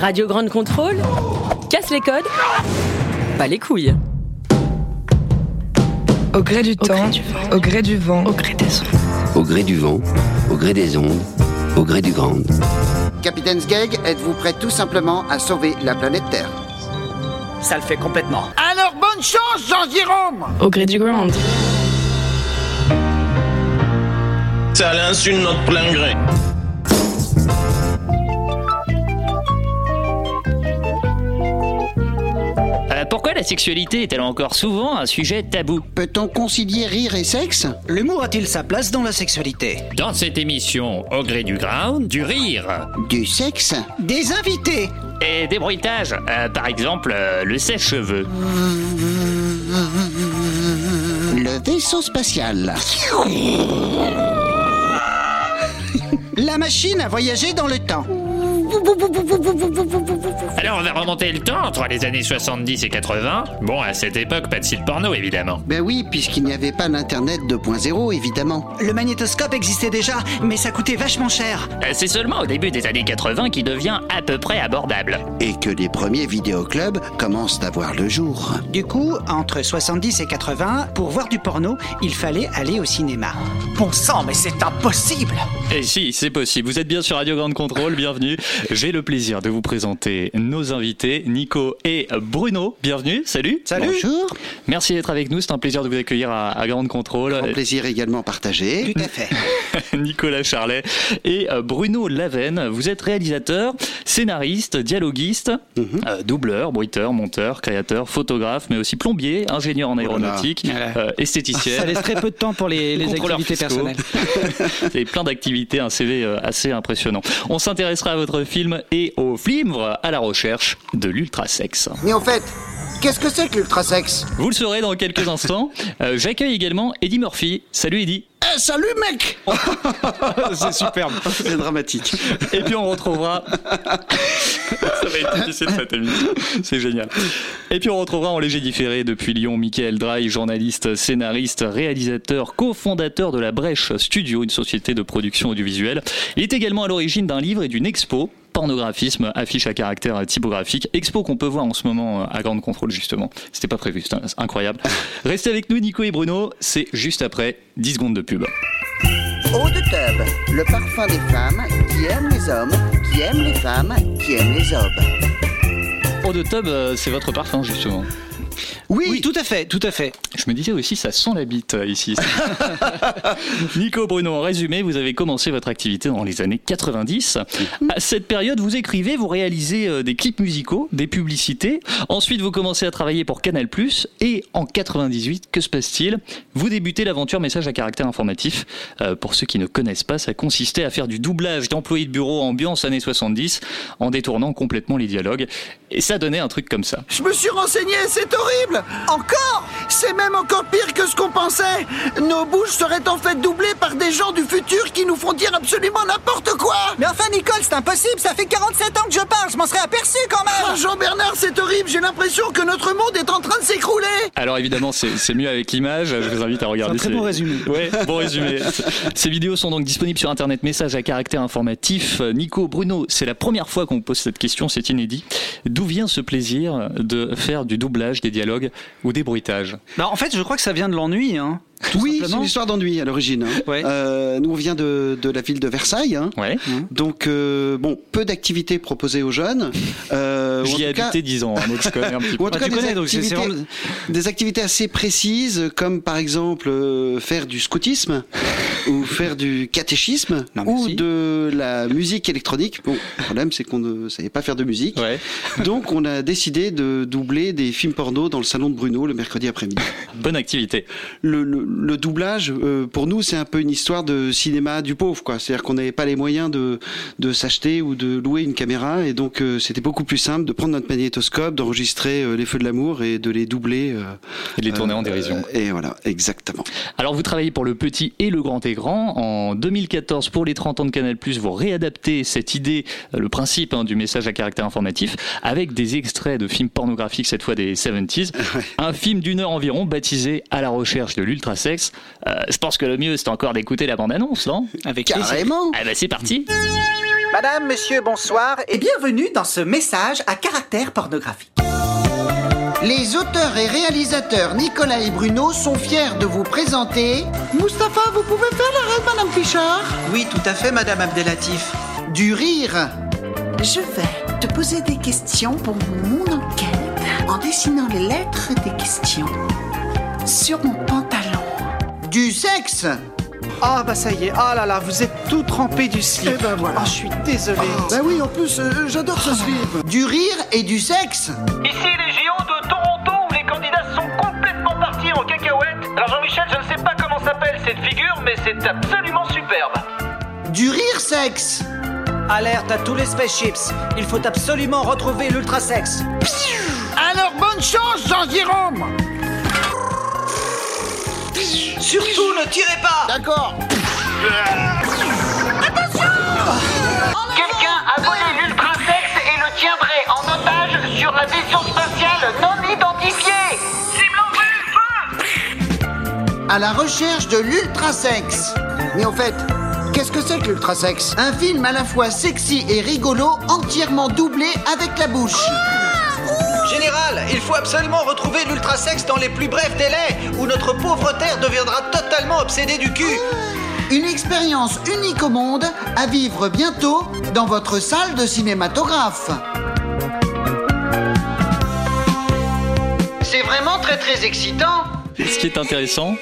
Radio Grande Contrôle. Casse les codes. Pas les couilles. Au gré du temps, au gré du vent, Au gré des ondes. Au gré du vent, au gré des ondes, au gré du grand. Capitaine Sgeg, êtes-vous prêt tout simplement à sauver la planète Terre? Ça le fait complètement. Alors bonne chance, Jean-Jérôme Au gré du ground. C'est à l'insu de notre plein gré. Euh, pourquoi la sexualité est-elle encore souvent un sujet tabou Peut-on concilier rire et sexe L'humour a-t-il sa place dans la sexualité Dans cette émission, au gré du ground, du rire. Du sexe Des invités et des bruitages, euh, par exemple euh, le sèche-cheveux. Le vaisseau spatial. La machine a voyagé dans le temps Alors on va remonter le temps entre les années 70 et 80. Bon, à cette époque, pas de site porno évidemment. Ben oui, puisqu'il n'y avait pas d'Internet 2.0, évidemment. Le magnétoscope existait déjà, mais ça coûtait vachement cher. Euh, C'est seulement au début des années 80 qu'il devient à peu près abordable. Et que les premiers vidéoclubs commencent à voir le jour. Du coup, entre 70 et 80, pour voir du porno, il fallait aller au cinéma. Bon sang, mais c'est impossible Et si, c'est possible. Vous êtes bien sur Radio Grande Contrôle, bienvenue. J'ai le plaisir de vous présenter nos invités, Nico et Bruno. Bienvenue, salut. Salut Bonjour, Merci d'être avec nous, c'est un plaisir de vous accueillir à, à Grande Contrôle. grand plaisir également partagé. Tout à fait. Nicolas Charlet et euh, Bruno Lavenne. Vous êtes réalisateur, scénariste, dialoguiste, euh, doubleur, bruiteur, monteur, créateur, photographe, mais aussi plombier, ingénieur en aéronautique, Voilà. euh, esthéticienne. Ça laisse très peu de temps pour les, les activités fiscaux. personnelles. Vous avez plein d'activités, un CV assez impressionnant. On s'intéressera à votre film et au flimvre à la recherche de l'ultrasexe. Mais en fait, qu'est-ce que c'est que l'ultrasexe? Vous le saurez dans quelques instants. Euh, J'accueille également Eddie Murphy. Salut Eddie. Eh, salut mec C'est superbe. C'est dramatique. Et puis on retrouvera. Ça va être difficile cette émission. C'est génial. Et puis on retrouvera en léger différé depuis Lyon Michael Draille, journaliste, scénariste, réalisateur, cofondateur de la Brèche Studio, une société de production audiovisuelle. Il est également à l'origine d'un livre et d'une expo. Pornographisme, affiche à caractère typographique, expo qu'on peut voir en ce moment à Grande Contrôle justement. C'était pas prévu, c'est incroyable. Restez avec nous Nico et Bruno, c'est juste après 10 secondes de pub. Eau de tub, le parfum des femmes qui aiment les hommes, qui aiment les femmes, qui aiment les hommes. Eau de tub, euh, c'est votre parfum justement. Oui, tout à fait, tout à fait. Je me disais aussi, ça sent la bite euh, ici. Nico Bruno, en résumé, vous avez commencé votre activité dans les années 90. À cette période, vous écrivez, vous réalisez euh, des clips musicaux, des publicités. Ensuite, vous commencez à travailler pour Canal+. Et en 98, que se passe-t-il? Vous débutez l'aventure message à caractère informatif. Euh, pour ceux qui ne connaissent pas, ça consistait à faire du doublage d'employés de bureau ambiance années 70 en détournant complètement les dialogues. Et ça donnait un truc comme ça. Je me suis renseigné, c'est horrible Encore C'est même encore pire que ce qu'on pensait Nos bouches seraient en fait doublées par des gens du futur qui nous font dire absolument n'importe quoi Mais enfin, Nicole, c'est impossible, ça fait 47 ans que je parle, je m'en serais aperçu quand même Jean-Bernard, c'est horrible, j'ai l'impression que notre monde est en train de s'écrouler Alors évidemment, c'est mieux avec l'image. Je vous invite à regarder. C'est un très ces- bon résumé. Ouais, bon résumé. Ces vidéos sont donc disponibles sur Internet. Message à caractère informatif. Euh, Nico, Bruno, c'est la première fois qu'on vous pose cette question. C'est inédit. D'où vient ce plaisir de faire du doublage, des dialogues ou des bruitages? Bah, en fait, je crois que ça vient de l'ennui, hein. Tout oui, c'est une histoire d'ennui à l'origine. hein. Ouais. Euh, nous, on vient de, de la ville de Versailles. hein. Ouais. Donc, euh, bon, peu d'activités proposées aux jeunes. Euh, J'y ai habité 10 ans. hein, donc je connais un petit peu. ou en tout Ah, cas, des, connais, donc c'est- c'est activités, vraiment- des activités assez précises, comme par exemple euh, faire du scoutisme ou faire du catéchisme ou de la musique électronique. Bon, le problème c'est qu'on ne savait pas faire de musique. Donc on a décidé de doubler des films porno dans le salon de Bruno le mercredi après-midi. Bonne activité. Le, le- le doublage, euh, pour nous, c'est un peu une histoire de cinéma du pauvre, quoi. C'est-à-dire qu'on n'avait pas les moyens de, de s'acheter ou de louer une caméra, et donc euh, c'était beaucoup plus simple de prendre notre magnétoscope, d'enregistrer euh, les feux de l'amour et de les doubler. Et de les tourner en dérision. Et voilà, exactement. Alors vous travaillez pour le petit et le grand écran. En 2014, pour les 30 ans de Canal+, vous réadaptez cette idée, le principe hein, du message à caractère informatif, avec des extraits de films pornographiques, cette fois des 70s. Un film d'une heure environ, baptisé À la recherche de l'ultrasexe. Euh, je pense que le mieux, c'est encore d'écouter la bande-annonce, non? Avec Carrément Ah bah c'est parti Madame, monsieur, bonsoir et bienvenue dans ce message à caractère pornographique. Les auteurs et réalisateurs Nicolas et Bruno sont fiers de vous présenter. Mustapha, vous pouvez faire la rêve, Madame Pichard? Oui, tout à fait, Madame Abdelatif. Du rire. Je vais te poser des questions pour mon enquête en dessinant les lettres des questions sur mon pantalon. Du sexe. Ah bah ça y est, ah là là, vous êtes tout trempé du slip. Eh ben voilà. Ah, je suis désolé. Bah oui, en plus, euh, j'adore ce slip. Du rire et du sexe. Ici les géants de Toronto où les candidats sont complètement partis en cacahuète. Alors Jean-Michel, je ne sais pas comment s'appelle cette figure, mais c'est absolument superbe. Du rire sexe. Alerte à tous les spaceships. Il faut absolument retrouver l'ultrasex. Alors bonne chance, Jean-Jérôme Surtout ne tirez pas D'accord. Quelqu'un a volé l'ultrasex et le tiendrait en otage sur la vaisseau spatiale non identifiée. Cible en feu À la recherche de l'ultrasexe. Mais en fait, qu'est-ce que c'est que l'ultrasexe? Un film à la fois sexy et rigolo, entièrement doublé avec la bouche. Général, il faut absolument retrouver l'ultrasex dans les plus brefs délais, ou notre pauvre Terre deviendra totalement obsédée du cul. Une expérience unique au monde à vivre bientôt dans votre salle de cinématographe. C'est vraiment très très excitant. Ce qui est intéressant,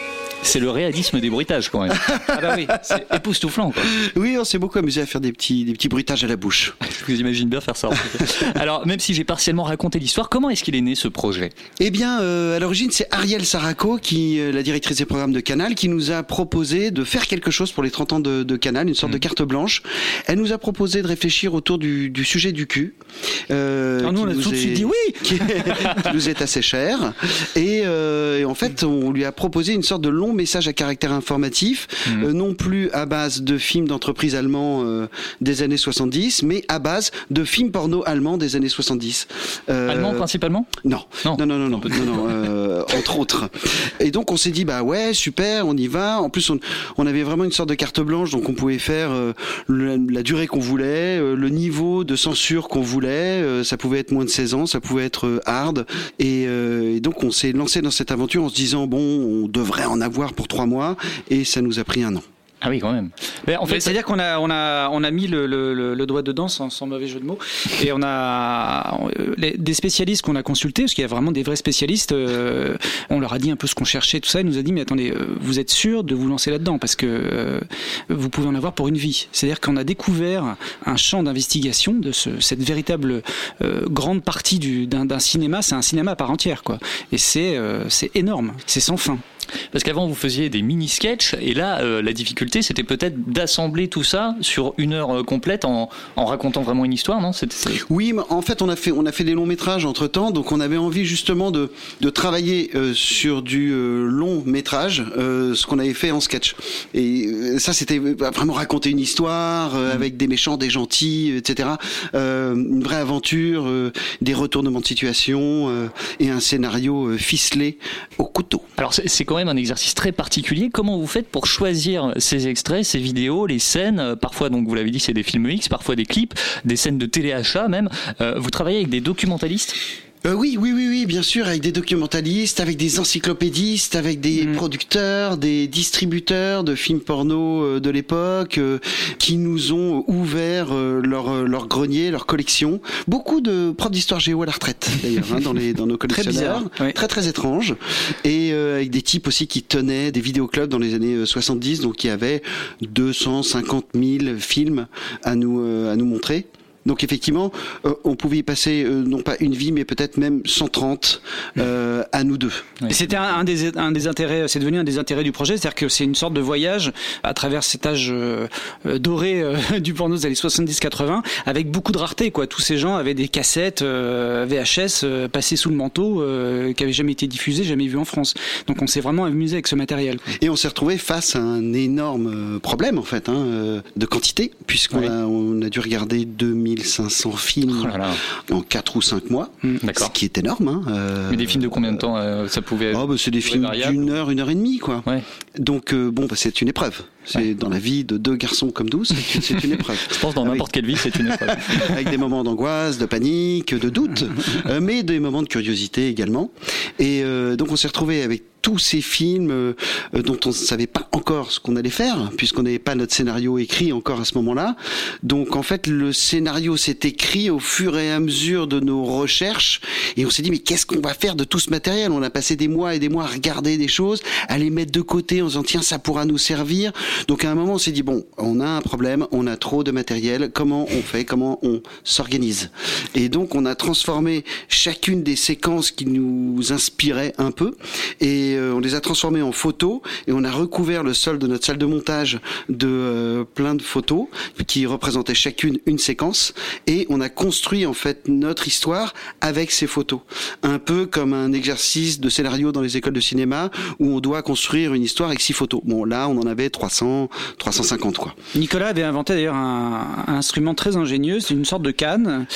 c'est le réalisme des bruitages quand même. Ah bah oui. C'est époustouflant quoi. Oui, on s'est beaucoup amusé à faire des petits, des petits bruitages à la bouche. Je vous imagine bien faire ça. en fait. Alors même si j'ai partiellement raconté l'histoire, comment est-ce qu'il est né ce projet? Eh bien, euh, à l'origine, c'est Ariel Saraco, qui, euh, la directrice des programmes de Canal, qui nous a proposé de faire quelque chose pour les 30 ans de, de Canal, une sorte de carte blanche. Elle nous a proposé de réfléchir autour du, du sujet du cul. Euh, Ah, nous, on a tout de suite dit oui. qui, qui nous est assez cher. Et, euh, et en fait, on lui a proposé une sorte de long message à caractère informatif, euh, non plus à base de films d'entreprise allemands euh, des années 70, mais à base de films porno allemands des années 70. Euh, Allemand principalement? Non. Non. non, non, non, non, non, non, euh, entre autres. Et donc on s'est dit bah ouais super, on y va. En plus on, on avait vraiment une sorte de carte blanche, donc on pouvait faire euh, le- la durée qu'on voulait, euh, le niveau de censure qu'on voulait. ça pouvait être moins de 16 ans, ça pouvait être hard. Et, et donc on s'est lancé dans cette aventure en se disant bon on devrait en avoir pour trois mois, et ça nous a pris un an. Ah oui quand même. Mais en fait, c'est-à-dire qu'on a, on a, on a mis le, le- doigt dedans sans, sans mauvais jeu de mots, et on a euh, les- des spécialistes qu'on a consultés, parce qu'il y a vraiment des vrais spécialistes. euh, on leur a dit un peu ce qu'on cherchait, tout ça. Ils nous a dit mais attendez, euh, vous êtes sûr de vous lancer là-dedans? Parce que euh, vous pouvez en avoir pour une vie. C'est-à-dire qu'on a découvert un champ d'investigation de ce- cette véritable euh, grande partie du- d'un cinéma. C'est un cinéma à part entière, quoi. Et c'est euh, c'est énorme, c'est sans fin. Parce qu'avant, vous faisiez des mini-sketchs, et là, euh, la difficulté, c'était peut-être d'assembler tout ça sur une heure euh, complète en, en racontant vraiment une histoire, non? C'était- c'est- Oui, mais en fait, on a fait, on a fait des longs métrages entre temps, donc on avait envie justement de, de travailler euh, sur du long métrage, ce qu'on avait fait en sketch. Et ça, c'était euh, vraiment raconter une histoire euh, avec des méchants, des gentils, etc. Une vraie aventure, des retournements de situation et un scénario ficelé au couteau. Alors, c'est c'est même un exercice très particulier. Comment vous faites pour choisir ces extraits, ces vidéos, les scènes euh, Parfois, donc, vous l'avez dit, c'est des films X, parfois des clips, des scènes de téléachat même. Euh, vous travaillez avec des documentalistes? Euh, oui, oui, oui, oui, bien sûr, avec des documentalistes, avec des encyclopédistes, avec des producteurs, des distributeurs de films porno euh, de l'époque, euh, qui nous ont ouvert euh, leur, euh, leur grenier, leur collection. Beaucoup de profs d'histoire géo à la retraite, d'ailleurs, hein, dans, les, dans nos Très collectionneurs. bizarre, Très, très étrange. Et euh, avec des types aussi qui tenaient des vidéoclubs dans les années euh, 70, donc qui avaient 250 000 films à nous, euh, à nous montrer. Donc effectivement, euh, on pouvait y passer euh, non pas une vie, mais peut-être même 130 euh, à nous deux. C'était un, un des, un des intérêts, c'est devenu un des intérêts du projet, c'est-à-dire que c'est une sorte de voyage à travers cet âge doré euh, du porno des années 70-80, avec beaucoup de rareté. Quoi. Tous ces gens avaient des cassettes euh, VHS euh, passées sous le manteau, euh, qui n'avaient jamais été diffusées, jamais vues en France. Donc on s'est vraiment amusé avec ce matériel. quoi. Et on s'est retrouvé face à un énorme problème en fait hein, de quantité, puisqu'on Oui. a, on a dû regarder 2500 films Oh là là. en 4 ou 5 mois, D'accord. ce qui est énorme. Hein, euh, Mais des films de combien de temps euh, ça pouvait être Oh, bah, c'est des films d'une heure, une heure et demie, quoi. Ouais. Donc, euh, bon, bah, c'est une épreuve. C'est dans la vie de deux garçons comme nous, c'est une, épreuve. Je pense dans Avec- n'importe quelle vie, c'est une épreuve. avec des moments d'angoisse, de panique, de doute, euh, mais des moments de curiosité également. Et donc on s'est retrouvé avec tous ces films euh, dont on ne savait pas encore ce qu'on allait faire, puisqu'on n'avait pas notre scénario écrit encore à ce moment-là. Donc en fait, le scénario s'est écrit au fur et à mesure de nos recherches, et on s'est dit mais qu'est-ce qu'on va faire de tout ce matériel? On a passé des mois et des mois à regarder des choses, à les mettre de côté en disant tiens ça pourra nous servir. Donc à un moment on s'est dit bon, on a un problème, on a trop de matériel, comment on fait, comment on s'organise? Et donc on a transformé chacune des séquences qui nous inspiraient un peu et euh, on les a transformées en photos et on a recouvert le sol de notre salle de montage de euh, plein de photos qui représentaient chacune une séquence et on a construit en fait notre histoire avec ces photos. Un peu comme un exercice de scénario dans les écoles de cinéma où on doit construire une histoire avec six photos. Bon là on en avait 300, 350 quoi. Nicolas avait inventé d'ailleurs un, un instrument très ingénieux, c'est une sorte de canne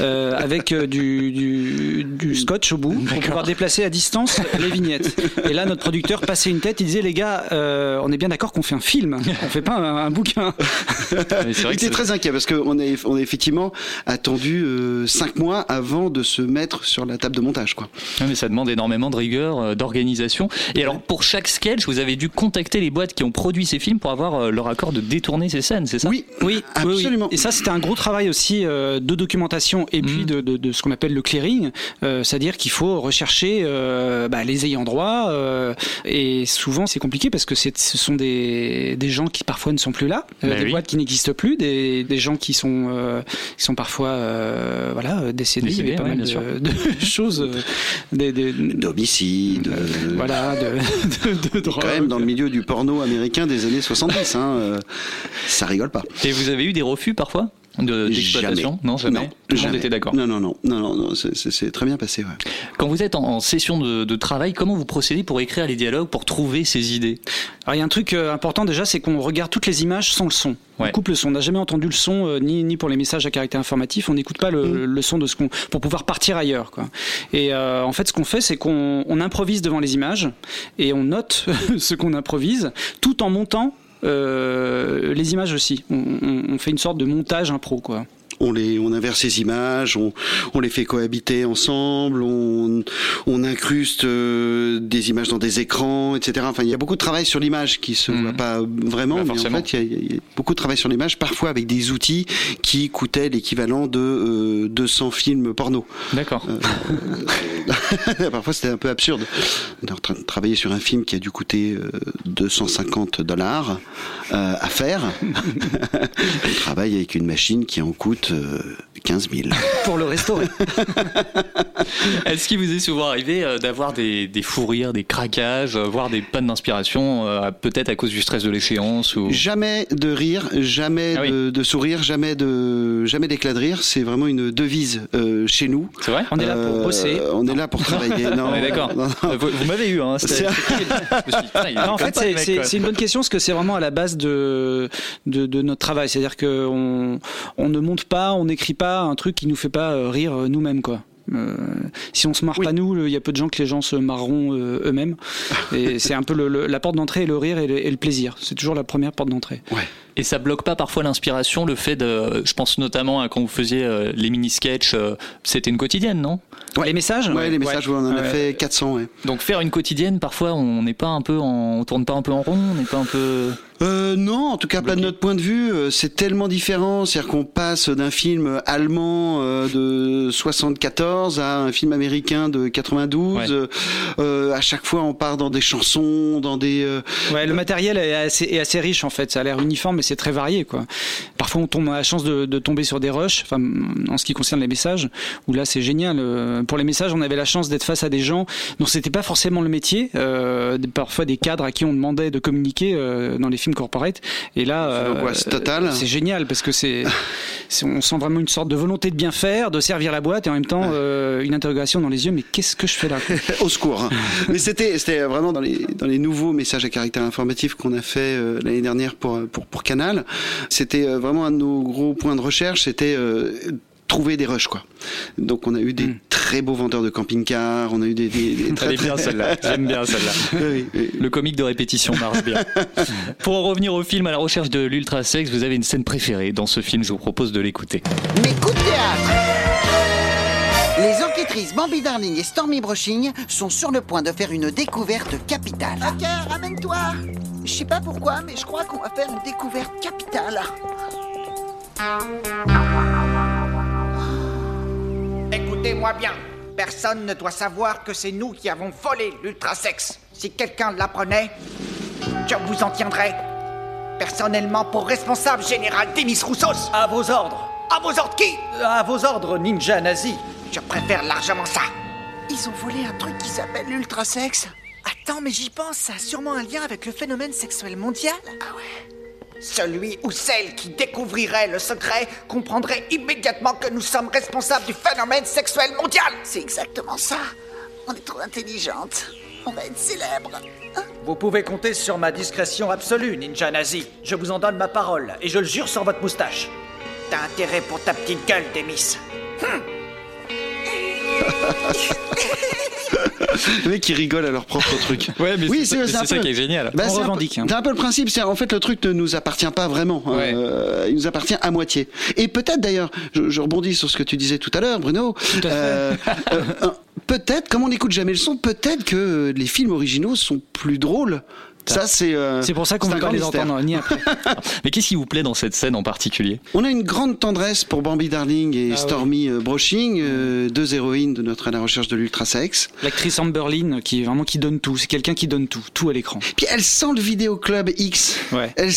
euh, avec du, du, du scotch au bout pour pouvoir déplacer à distance les vignettes. Et là, notre producteur passait une tête, il disait les gars, euh, on est bien d'accord qu'on fait un film, on fait pas un, un bouquin. Mais c'est vrai Il que était très inquiet parce qu'on a, on a effectivement attendu euh, cinq mois avant de se mettre sur la table de montage. Quoi. Ouais, mais ça demande énormément de rigueur, euh, d'organisation. Et alors, pour chaque sketch, vous avez dû contacter les boîtes qui ont produit ces films pour avoir euh, leur accord de détourner ces scènes, c'est ça? Oui, Oui, oui, absolument. oui. Et ça, c'était un gros travail aussi euh, de documentation et puis de, de, de ce qu'on appelle le clearing, euh, c'est-à-dire qu'il faut rechercher euh, bah, les ayants droit. Euh, et souvent, c'est compliqué parce que ce sont des, des gens qui parfois ne sont plus là, euh, Bah des oui. boîtes qui n'existent plus, des, des gens qui sont, euh, qui sont parfois euh, voilà, décédés. Il y Décédés, avait pas ouais, mal bien sûr. de, de choses, euh, des, des- D'homicide, voilà, de, de, de drogue. quand même dans le milieu du porno américain des années 70. Hein, euh, ça rigole pas. Et vous avez eu des refus parfois? De- d'exploitation Non, jamais. Non, Tout le monde était d'accord. Non, non, non, non, non, non, c'est- très bien passé. Ouais. Quand vous êtes en, en session de, de travail, comment vous procédez pour écrire les dialogues, pour trouver ces idées? Alors il y a un truc euh, important déjà, c'est qu'on regarde toutes les images sans le son. Ouais. On coupe le son. On n'a jamais entendu le son euh, ni ni pour les messages à caractère informatif. On n'écoute pas le, le son de ce qu'on pour pouvoir partir ailleurs. Quoi. Et euh, en fait, ce qu'on fait, c'est qu'on on improvise devant les images et on note ce qu'on improvise, tout en montant. Euh, les images aussi. On, on- on fait une sorte de montage impro, quoi. On, les, on inverse ces images, on, on les fait cohabiter ensemble, on, on incruste euh, des images dans des écrans, etc. Enfin, il y a beaucoup de travail sur l'image qui se voit pas vraiment, Bah, mais en fait, il y, a, il y a beaucoup de travail sur l'image, parfois avec des outils qui coûtaient l'équivalent de euh, 200 films porno. D'accord. Parfois, c'était un peu absurde. On est en train de travailler sur un film qui a dû coûter euh, 250 dollars euh, à faire. On travaille avec une machine qui en coûte euh, 15 000. Pour le restaurer. Est-ce qu'il vous est souvent arrivé euh, d'avoir des, des fous rires, des craquages, euh, voire des pannes d'inspiration, euh, peut-être à cause du stress de l'échéance ou... Jamais de rire, jamais Ah oui. de, de sourire, jamais de jamais d'éclat de rire. C'est vraiment une devise euh, chez nous. C'est vrai On est là pour Euh, bosser. On est là pour travailler. Non, d'accord. non, non. Vous, vous m'avez eu, hein. Non, en fait, c'est- une bonne question parce que c'est vraiment à la base de, de, de notre travail. C'est-à-dire qu'on on ne monte pas, on n'écrit pas un truc qui nous fait pas euh, rire euh, nous-mêmes, quoi. Euh, si on se marre pas nous, il y a peu de gens que les gens se marreront euh, eux-mêmes. Et c'est un peu le- le- la porte d'entrée et le rire et le, et le plaisir. C'est toujours la première porte d'entrée. Ouais. Et ça bloque pas parfois l'inspiration, le fait de, je pense notamment à quand vous faisiez euh, les mini-sketchs, euh, c'était une quotidienne, non? Les messages? Ouais, les messages, ouais, on en a fait 400, ouais. Donc faire une quotidienne, parfois on n'est pas un peu en, on tourne pas un peu en rond, on n'est pas un peu. Euh, non, en tout cas pas de notre point de vue. C'est tellement différent, c'est-à-dire qu'on passe d'un film allemand de 74 à un film américain de 92. Euh, euh, à chaque fois, on part dans des chansons, dans des. euh, Ouais, le matériel est assez, est assez riche en fait. Ça a l'air uniforme, mais c'est très varié quoi. Parfois, on tombe a la chance de, de tomber sur des rushs. Enfin, en ce qui concerne les messages, où là, c'est génial. Euh, Pour les messages, on avait la chance d'être face à des gens dont c'était pas forcément le métier. Euh, parfois, des cadres à qui on demandait de communiquer euh, dans les films corporate. Et là, euh, c'est génial parce que c'est, on sent vraiment une sorte de volonté de bien faire, de servir la boîte et en même temps une interrogation dans les yeux. Mais qu'est-ce que je fais là Au secours. Mais c'était c'était vraiment dans les dans les nouveaux messages à caractère informatif qu'on a fait l'année dernière pour pour pour Canal. C'était euh, vraiment un de nos gros points de recherche. C'était euh, trouver des rushs quoi. Donc on a eu des Hmm. très beaux vendeurs de camping-cars, on a eu des, des, des très, bien celle-là, j'aime bien celle-là. Oui, oui. Le comique de répétition marche bien. Pour en revenir au film à la recherche de l'ultra sexe, vous avez une scène préférée dans ce film, je vous propose de l'écouter. Mes coups de théâtre Les enquêtrices Bambi Darling et Stormy Brushing sont sur le point de faire une découverte capitale. Ok, ramène-toi. Je sais pas pourquoi, mais je crois qu'on va faire une découverte capitale. Écoutez-moi bien. Personne ne doit savoir que c'est nous qui avons volé l'ultrasex. Si quelqu'un l'apprenait, je vous en tiendrai personnellement pour responsable général Demis Roussos. À vos ordres. À vos ordres qui? À vos ordres, ninja nazi. Je préfère largement ça. Ils ont volé un truc qui s'appelle l'ultrasex. Attends, mais j'y pense, ça a sûrement un lien avec le phénomène sexuel mondial. Ah ouais Celui ou celle qui découvrirait le secret comprendrait immédiatement que nous sommes responsables du phénomène sexuel mondial. C'est exactement ça. On est trop intelligente. On va être célèbre. Vous pouvez compter sur ma discrétion absolue, ninja nazi. Je vous en donne ma parole, et je le jure sur votre moustache. T'as intérêt pour ta petite gueule, Demis. Les mecs qui rigolent à leur propre truc. Ouais, mais oui, c'est ça- ça qui est génial. Bah, On c'est un peu- revendique, hein. C'est un peu le principe. C'est en fait le truc ne nous appartient pas vraiment. Ouais. Euh, il nous appartient à moitié. Et peut-être d'ailleurs, je, je rebondis sur ce que tu disais tout à l'heure, Bruno. euh, euh, peut-être, comme on n'écoute jamais le son, peut-être que les films originaux sont plus drôles. Ça, c'est. euh, C'est pour ça qu'on ne veut pas les mystère. entendre ni après. Mais qu'est-ce qui vous plaît dans cette scène en particulier? On a une grande tendresse pour Bambi Darling et Ah Stormy euh, Broshing, euh, deux héroïnes de notre à la recherche de l'ultrasex. L'actrice Amberlyn qui est vraiment qui donne tout. C'est quelqu'un qui donne tout, tout à l'écran. Puis elle sent le vidéoclub X. Ouais. Elle,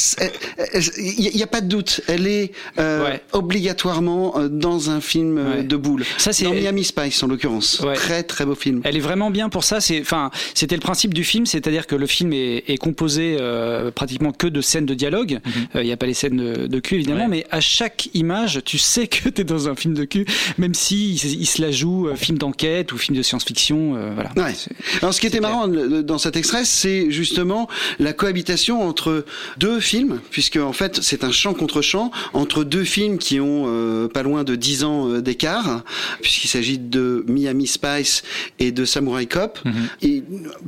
il n'y a pas de doute. Elle est euh, Ouais. obligatoirement euh, dans un film euh, Ouais. de boule. Ça, c'est- dans Miami Spice en l'occurrence. Ouais. Très très beau film. Elle est vraiment bien pour ça. C'est, enfin, c'était le principe du film, c'est-à-dire que le film est, est composé euh, pratiquement que de scènes de dialogue. Euh, Il n'y a pas les scènes de, de cul évidemment, Ouais. mais à chaque image, tu sais que tu es dans un film de cul, même si il, il se la joue euh, film d'enquête ou film de science-fiction. euh, voilà. Ouais. Alors, ce qui était clair. marrant dans cet extrait, c'est justement la cohabitation entre deux films, puisque en fait, c'est un champ contre champ entre deux films qui ont euh, pas loin de 10 ans d'écart, puisqu'il s'agit de Miami Spice et de Samurai Cop. Et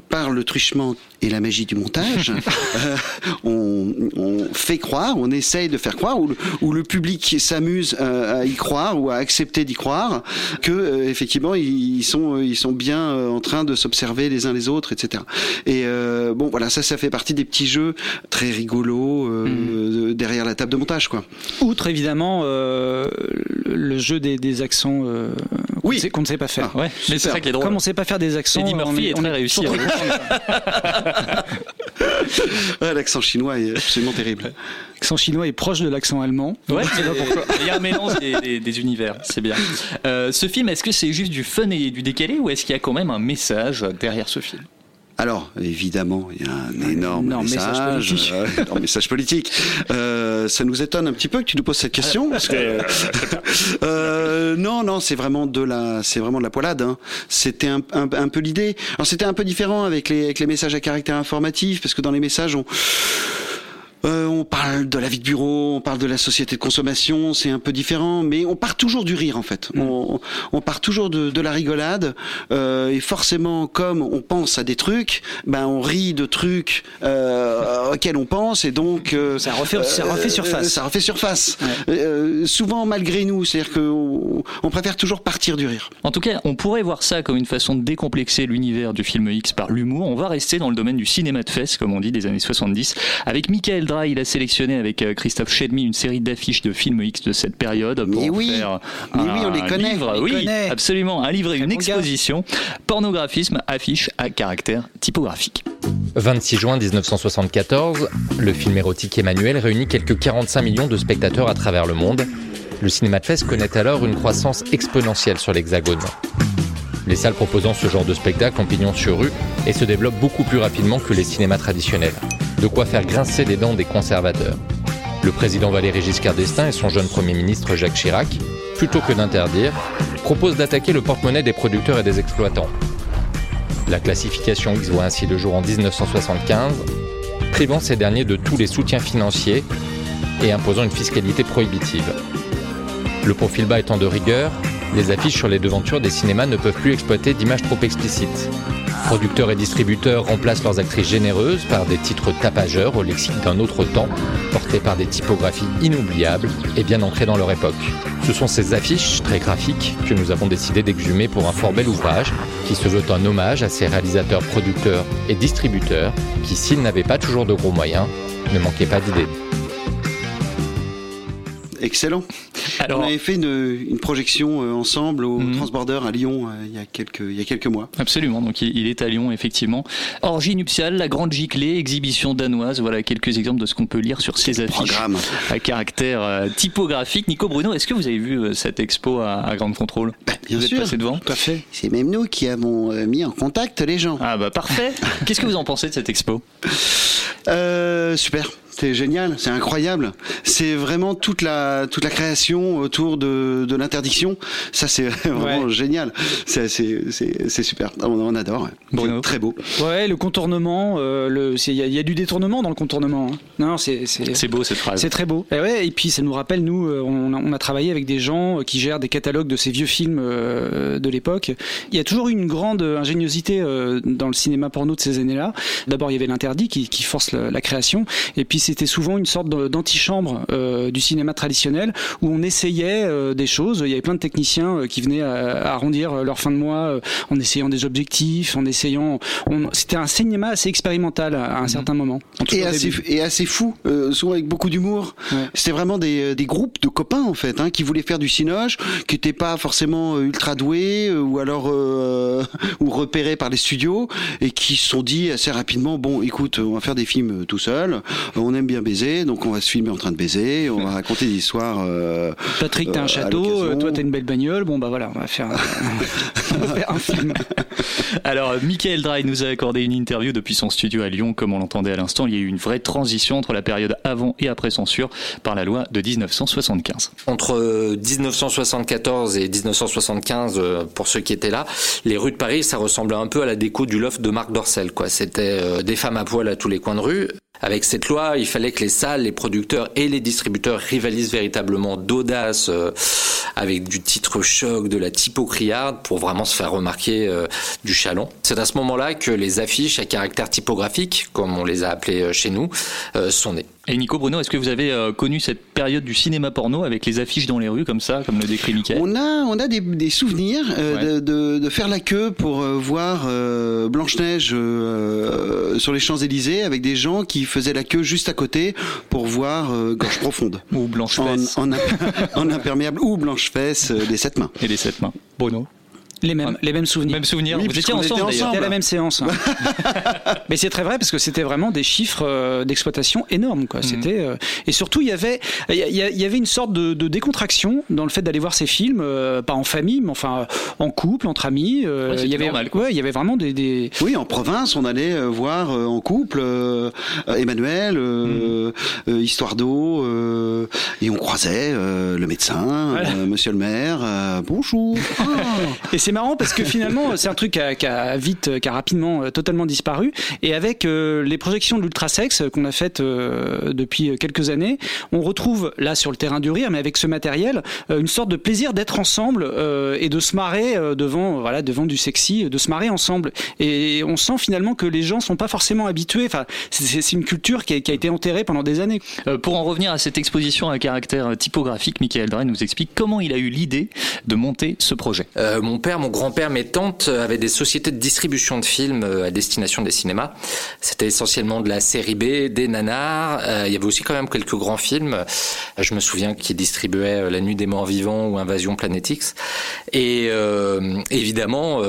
par le truchement et la magie du montage, euh, on, on fait croire, on essaye de faire croire, ou le, ou le public s'amuse euh, à y croire ou à accepter d'y croire, que euh, effectivement ils sont ils sont bien euh, en train de s'observer les uns les autres, etc. Et euh, bon voilà, ça ça fait partie des petits jeux très rigolos euh, de- derrière la table de montage, quoi. Outre évidemment euh, le jeu des, des accents euh, qu'on Oui. ne sait- qu'on ne sait pas faire. Ouais, mais c'est ça qui est drôle. Comme on ne sait pas faire des accents, Eddie on Murphy est on très réussi. Ouais, L'accent chinois est absolument terrible. L'accent chinois est proche de l'accent allemand. Ouais, il y a un mélange des, des- des univers, c'est bien. Euh, ce film, est-ce que c'est juste du fun et du décalé ou est-ce qu'il y a quand même un message derrière ce film? Alors, évidemment, il y a un énorme énorme message message, politique. euh, énorme message politique. Euh, ça nous étonne un petit peu que tu nous poses cette question, parce que euh, non, non, c'est vraiment de la, c'est vraiment de la poilade. hein. C'était un, un- un peu l'idée. Alors, c'était un peu différent avec les, avec les messages à caractère informatif, parce que dans les messages, on Euh, on parle de la vie de bureau, on parle de la société de consommation, c'est un peu différent, mais on part toujours du rire en fait. Mm. On, on part toujours de, de la rigolade, euh, et forcément, comme on pense à des trucs, ben on rit de trucs euh, auxquels on pense, et donc euh, Ça refait- ça refait surface. ça refait surface. Euh, souvent malgré nous, c'est-à-dire qu'on on préfère toujours partir du rire. En tout cas, on pourrait voir ça comme une façon de décomplexer l'univers du film X par l'humour. On va rester dans le domaine du cinéma de fesses, comme on dit, des années 70. Avec Michael Il a sélectionné avec euh, Christophe Chedmy une série d'affiches de films X de cette période pour Mais oui. faire Mais un oui, on les connaît. livre. On les oui, connaît. absolument, un livre et une bon gars. exposition. Pornographisme, affiche à caractère typographique. 26 juin 1974, le film érotique Emmanuel réunit quelques 45 millions de spectateurs à travers le monde. Le cinéma de fesses connaît alors une croissance exponentielle sur l'Hexagone. Les salles proposant ce genre de spectacle ont pignon sur rue et se développent beaucoup plus rapidement que les cinémas traditionnels. De quoi faire grincer les dents des conservateurs. Le président Valéry Giscard d'Estaing et son jeune Premier ministre Jacques Chirac, plutôt que d'interdire, proposent d'attaquer le porte-monnaie des producteurs et des exploitants. La classification X voit ainsi le jour en 1975, privant ces derniers de tous les soutiens financiers et imposant une fiscalité prohibitive. Le profil bas étant de rigueur, les affiches sur les devantures des cinémas ne peuvent plus exploiter d'images trop explicites. Producteurs et distributeurs remplacent leurs actrices généreuses par des titres tapageurs au lexique d'un autre temps, portés par des typographies inoubliables et bien ancrées dans leur époque. Ce sont ces affiches très graphiques que nous avons décidé d'exhumer pour un fort bel ouvrage qui se veut un hommage à ces réalisateurs, producteurs et distributeurs qui, s'ils n'avaient pas toujours de gros moyens, ne manquaient pas d'idées. Excellent. Alors- on avait fait une, une projection euh, ensemble au Mhm. Transborder à Lyon euh, il y a quelques il y a quelques mois. Absolument, donc il il est à Lyon, effectivement. Orgie nuptiale, la grande giclée, exhibition danoise, voilà quelques exemples de ce qu'on peut lire sur ces affiches Programme. à caractère euh, typographique. Nico Bruno, est-ce que vous avez vu cette expo à, à Grande Contrôle? Bien Vous êtes sûr. passé devant? Tout à fait. C'est même nous qui avons mis en contact les gens. Ah bah parfait Qu'est-ce que vous en pensez de cette expo? Euh, super. C'est génial, c'est incroyable. C'est vraiment toute la toute la création autour de, de l'interdiction. Ça c'est vraiment Ouais. génial. C'est c'est c'est c'est super. On, on adore. ouais. Bruno. Très beau. Ouais, le contournement, euh, le- il y, a- il y a du détournement dans le contournement. hein. Non, c'est c'est- C'est beau cette phrase. C'est très beau. Et, ouais, et puis ça nous rappelle, nous, euh, on a, on a travaillé avec des gens euh, qui gèrent des catalogues de ces vieux films euh, de l'époque. Il y a toujours eu une grande ingéniosité euh, dans le cinéma porno de ces années-là. D'abord, il y avait l'interdit qui, qui force la, la création, et puis c'était souvent une sorte d'antichambre euh, du cinéma traditionnel où on essayait euh, des choses. Il y avait plein de techniciens euh, qui venaient à, à arrondir leur fin de mois en essayant des objectifs, en essayant. on- C'était un cinéma assez expérimental à, à un certain moment. Et assez, et assez fou, souvent avec beaucoup d'humour. Ouais. C'était vraiment des, des groupes de copains en fait, hein, qui voulaient faire du cinoche, qui n'étaient pas forcément ultra doués ou alors ou repérés par les studios et qui se sont dit assez rapidement bon, écoute, on va faire des films tout seul, on aime bien baiser, donc on va se filmer en train de baiser, on va raconter des histoires. euh, Patrick, t'as euh, un à château, euh, toi t'as une belle bagnole, bon bah voilà, on va faire, on va faire un film. Alors, Michael Dry nous a accordé une interview depuis son studio à Lyon, comme on l'entendait à l'instant. Il y a eu une vraie transition entre la période avant et après censure par la loi de 1975. Entre euh, 1974 et 1975, euh, pour ceux qui étaient là, les rues de Paris, ça ressemblait un peu à la déco du loft de Marc Dorcel. Quoi. C'était euh, des femmes à poil à tous les coins de rue. Avec cette loi, il fallait que les salles, les producteurs et les distributeurs rivalisent véritablement d'audace euh, avec du titre choc, de la typo criarde pour vraiment se faire remarquer euh, du chalon. C'est à ce moment-là que les affiches à caractère typographique, comme on les a appelées euh, chez nous, sont nées. Et Nico Bruno, est-ce que vous avez euh, connu cette période du cinéma porno avec les affiches dans les rues comme ça, comme le décrit Michael? On a, on a des, des souvenirs euh, de, de, de faire la queue pour euh, voir Blanche-Neige euh, sur les Champs-Élysées avec des gens qui faisaient la queue juste à côté pour voir Gorge Profonde. Ou Blanche en, Fesse. en, en imperméable ou Blanche-Fesse euh, des sept mains. Et les sept mains. Bruno? Les mêmes, les mêmes souvenirs. Même souvenir. Oui, vous étiez ensemble ensemble. À la même séance. hein. Mais c'est très vrai parce que c'était vraiment des chiffres euh, d'exploitation énormes. Quoi. C'était euh, et surtout il y avait il y, y avait une sorte de, de décontraction dans le fait d'aller voir ces films, euh, pas en famille, mais enfin euh, en couple, entre amis. euh, Ouais, c'était il y avait normal, ouais, il y avait vraiment des, des... Oui, en province, on allait euh, voir euh, en couple euh, euh, Emmanuel, euh, euh, Histoire d'eau, euh, et on croisait euh, le médecin, Voilà. euh, Monsieur le maire. euh, bonjour. Ah. Et c'est marrant parce que finalement, c'est un truc qui a, qui a vite, qui a rapidement, euh, totalement disparu. Et avec euh, les projections de l'ultrasex qu'on a faites euh, depuis quelques années, on retrouve là sur le terrain du rire, mais avec ce matériel, euh, une sorte de plaisir d'être ensemble euh, et de se marrer euh, devant, voilà, devant du sexy, de se marrer ensemble. Et on sent finalement que les gens sont pas forcément habitués. Enfin, c'est c'est une culture qui a, qui a été enterrée pendant des années. Euh, pour en revenir à cette exposition à caractère typographique, Michael Drey nous explique comment il a eu l'idée de monter ce projet. Euh, mon père, mon grand-père, mes tantes euh, avaient des sociétés de distribution de films euh, à destination des cinémas. C'était essentiellement de la série B, des nanars. Il y avait aussi quand même quelques grands films. Je me souviens qu'ils distribuaient La Nuit des Morts Vivants ou Invasion Planet X. Et euh, évidemment,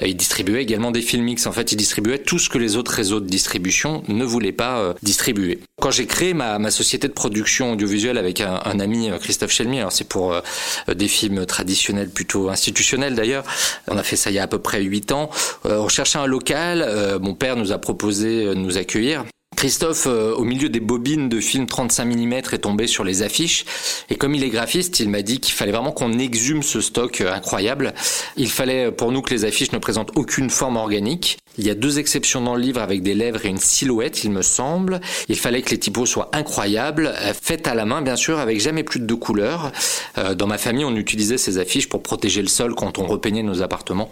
ils distribuaient également des films X. En fait, ils distribuaient tout ce que les autres réseaux de distribution ne voulaient pas distribuer. Quand j'ai créé ma, société de production audiovisuelle avec un, ami, euh, Christophe Chelmy, alors c'est pour euh, des films traditionnels, plutôt institutionnels d'ailleurs, on a fait ça il y a à peu près huit ans, Euh, on cherchait un local, euh, mon père nous a proposé de nous accueillir. Christophe, euh, au milieu des bobines de films 35 mm, est tombé sur les affiches. Et comme il est graphiste, il m'a dit qu'il fallait vraiment qu'on exhume ce stock euh, incroyable. Il fallait pour nous que les affiches ne présentent aucune forme organique. Il y a deux exceptions dans le livre avec des lèvres et une silhouette, il me semble. Il fallait que les typos soient incroyables, euh, faites à la main bien sûr, avec jamais plus de deux couleurs. Euh, dans ma famille, on utilisait ces affiches pour protéger le sol quand on repeignait nos appartements.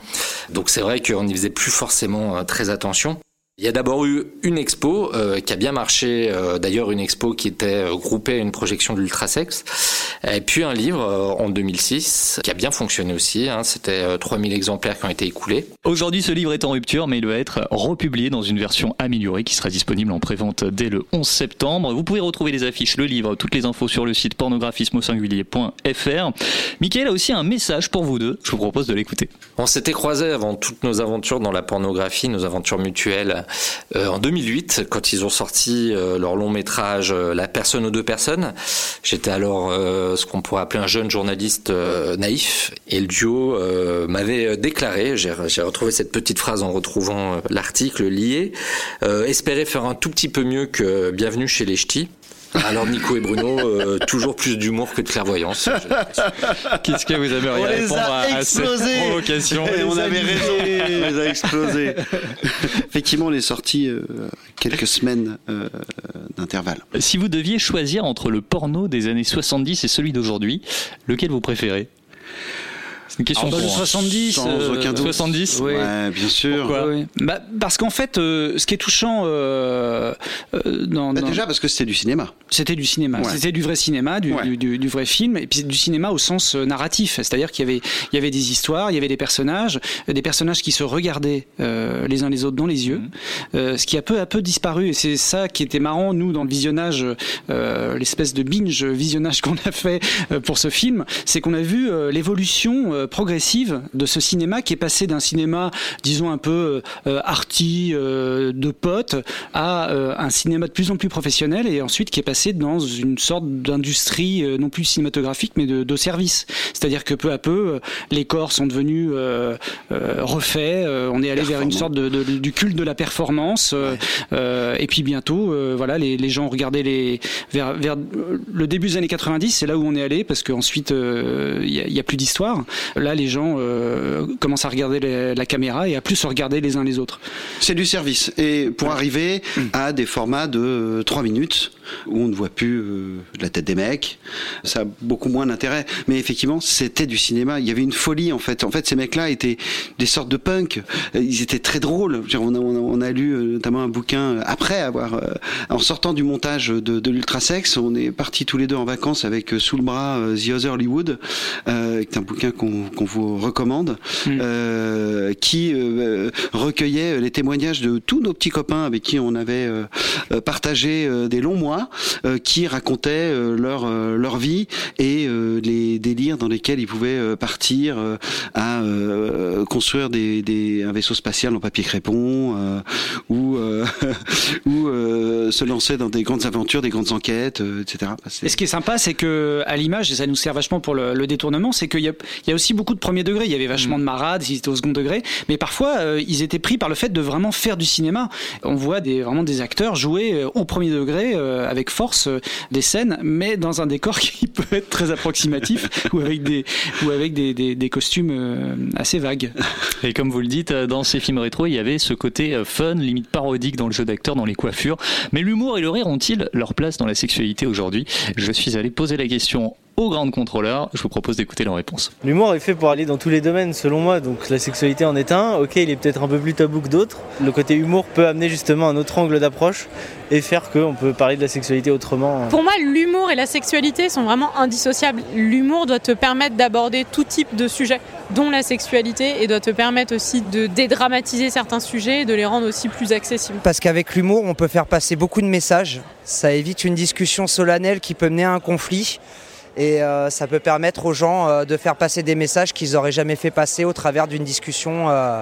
Donc c'est vrai qu'on n'y faisait plus forcément euh, très attention. Il y a d'abord eu une expo euh, qui a bien marché, euh, d'ailleurs une expo qui était euh, groupée à une projection de l'ultrasex, et puis un livre euh, en 2006 qui a bien fonctionné aussi, hein, c'était euh, 3000 exemplaires qui ont été écoulés. Aujourd'hui, ce livre est en rupture, mais il va être republié dans une version améliorée qui sera disponible en prévente dès le 11 septembre. Vous pouvez retrouver les affiches, le livre, toutes les infos sur le site pornographisme-au-singulier.fr. Michael a aussi un message pour vous deux. Je vous propose de l'écouter. On s'était croisés avant toutes nos aventures dans la pornographie, nos aventures mutuelles, euh, en 2008, quand ils ont sorti euh, leur long métrage euh, La personne aux deux personnes. J'étais alors ce qu'on pourrait appeler un jeune journaliste naïf, et le duo m'avait déclaré, j'ai retrouvé cette petite phrase en retrouvant l'article lié, espérer faire un tout petit peu mieux que Bienvenue chez les Ch'tis. Alors Nico et Bruno, euh, toujours plus d'humour que de clairvoyance. Qu'est-ce que vous aimeriez On les répondre a à, à cette provocation Et on avait raison. On les a explosés. Effectivement, on est sorti euh, quelques semaines euh, d'intervalle. Si vous deviez choisir entre le porno des années 70 et celui d'aujourd'hui, lequel vous préférez? C'est une question hein. 70, Sans euh, aucun doute. 70 Oui. Ouais, bien sûr. Pourquoi. Bah, parce qu'en fait, euh, ce qui est touchant euh, euh, dans, Bah, dans- déjà parce que c'était du cinéma. C'était du cinéma, Ouais. c'était du vrai cinéma, du, Ouais. du, du- du vrai film, et puis du cinéma au sens euh, narratif, c'est-à-dire qu'il y avait, il y avait des histoires, il y avait des personnages, des personnages qui se regardaient euh, les uns les autres dans les yeux, euh, ce qui a peu à peu disparu, et c'est ça qui était marrant, nous, dans le visionnage, euh, l'espèce de binge visionnage qu'on a fait euh, pour ce film, c'est qu'on a vu euh, l'évolution euh, progressive de ce cinéma qui est passé d'un cinéma, disons, un peu euh, arty, euh, de potes, à euh, un cinéma de plus en plus professionnel, et ensuite qui est passé dans une sorte d'industrie euh, non plus cinématographique mais de, de service. C'est-à-dire que peu à peu, les corps sont devenus euh, euh, refaits. euh, on est allé vers une sorte de, de- du culte de la performance. euh, euh, et puis bientôt, euh, voilà, les, les gens regardaient les vers, vers le début des années 90. C'est là où on est allé parce qu'ensuite euh, il y, a- il y a plus d'histoire. Là, les gens euh, commencent à regarder les- la caméra et à plus se regarder les uns les autres. C'est du service. Et pour arriver à des formats de 3 minutes où on ne voit plus euh, la tête des mecs, ça a beaucoup moins d'intérêt. Mais effectivement, c'était du cinéma. Il y avait une folie en fait. En fait, ces mecs-là étaient des sortes de punk. Euh, Ils étaient très drôles. On a, on a- on a lu euh, notamment un bouquin euh, après avoir, euh, en sortant du montage de, de l'ultrasex, on est partis tous les deux en vacances avec euh, sous le bras euh, The Other Hollywood, euh, qui est un bouquin qu'on qu'on vous recommande, euh, qui euh, recueillait les témoignages de tous nos petits copains avec qui on avait euh, partagé des longs mois, qui racontaient leur leur vie et les délires dans lesquels ils pouvaient partir à construire des, des un vaisseau spatial en papier crépon ou ou se lancer dans des grandes aventures, des grandes enquêtes, etc. Et ce qui est sympa, c'est que à l'image, et ça nous sert vachement pour le, le détournement, c'est qu'il y a, il y a aussi aussi beaucoup de premier degré. Il y avait vachement de marades, ils étaient au second degré, mais parfois euh, ils étaient pris par le fait de vraiment faire du cinéma. On voit des, vraiment des acteurs jouer euh, au premier degré euh, avec force euh, des scènes, mais dans un décor qui peut être très approximatif ou avec des ou avec des, des, des costumes assez vagues. Et comme vous le dites, dans ces films rétro, il y avait ce côté fun, limite parodique dans le jeu d'acteur, dans les coiffures. Mais l'humour et le rire ont-ils leur place dans la sexualité aujourd'hui? Je suis allé poser la question aux grandes contrôleurs. Je vous propose d'écouter leur réponse. L'humour est fait pour aller dans tous les domaines, selon moi. Donc la sexualité en est un. Ok, il est peut-être un peu plus tabou que d'autres. Le côté humour peut amener justement un autre angle d'approche et faire qu'on peut parler de la sexualité autrement. Pour moi, l'humour et la sexualité sont vraiment indissociables. L'humour doit te permettre d'aborder tout type de sujet, dont la sexualité, et doit te permettre aussi de dédramatiser certains sujets et de les rendre aussi plus accessibles. Parce qu'avec l'humour, on peut faire passer beaucoup de messages. Ça évite une discussion solennelle qui peut mener à un conflit. Et euh, ça peut permettre aux gens euh, de faire passer des messages qu'ils n'auraient jamais fait passer au travers d'une discussion euh,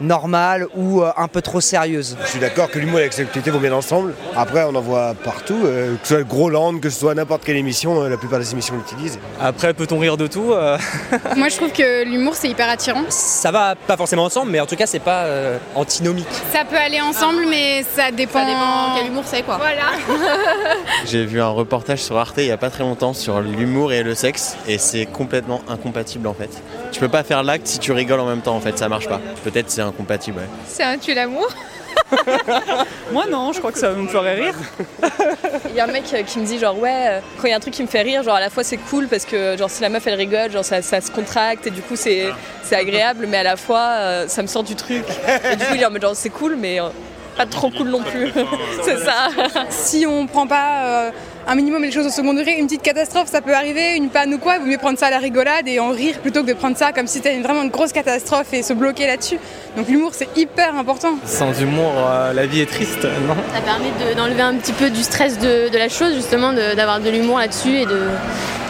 normale ou euh, un peu trop sérieuse. Je suis d'accord que l'humour et la sexualité vont bien ensemble. Après, on en voit partout, euh, que ce soit Groland, que ce soit n'importe quelle émission, euh, la plupart des émissions l'utilisent. Après, peut-on rire de tout euh Moi, je trouve que l'humour, c'est hyper attirant. Ça va pas forcément ensemble, mais en tout cas, c'est pas euh, antinomique. Ça peut aller ensemble, mais ça dépend. Ça dépend quel humour c'est, quoi. Voilà. J'ai vu un reportage sur Arte il y a pas très longtemps sur l'humour et le sexe, et c'est complètement incompatible en fait. Tu peux pas faire l'acte si tu rigoles en même temps en fait, ça marche pas. Peut-être c'est incompatible. Ouais. C'est un tue l'amour. Moi, non, je crois que ça me ferait rire. Il y a un mec euh, qui me dit, genre, ouais, euh, quand il y a un truc qui me fait rire, genre, à la fois c'est cool parce que, genre, si la meuf elle rigole, genre, ça, ça se contracte et du coup, c'est c'est agréable, mais à la fois, euh, ça me sort du truc. Et du coup, il est en mode, genre, c'est cool, mais euh, pas trop cool non plus. c'est ça. Si on prend pas euh, un minimum les choses au second degré, une petite catastrophe, ça peut arriver, une panne ou quoi, il vaut mieux prendre ça à la rigolade et en rire plutôt que de prendre ça comme si c'était vraiment une grosse catastrophe et se bloquer là-dessus. Donc l'humour, c'est hyper important. Sans humour, euh, la vie est triste, non? Ça permet de- d'enlever un petit peu du stress de, de la chose, justement, de- d'avoir de, l'humour là-dessus et de,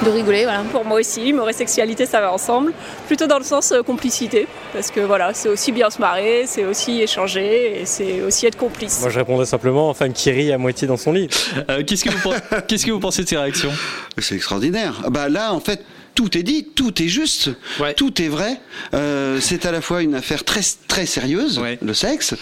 de rigoler. Voilà. Pour moi aussi, humour et sexualité, ça va ensemble. Plutôt dans le sens euh, complicité. Parce que voilà, c'est aussi bien se marrer, c'est aussi échanger et c'est aussi être complice. Moi, je répondrais simplement femme qui rit à moitié dans son lit. Euh, Qu'est-ce que, vous qu'est-ce que vous pensez de ces réactions? C'est extraordinaire. Ah Bah là, en fait, tout est dit, tout est juste, tout est vrai. Euh, c'est à la fois une affaire très très sérieuse, le sexe.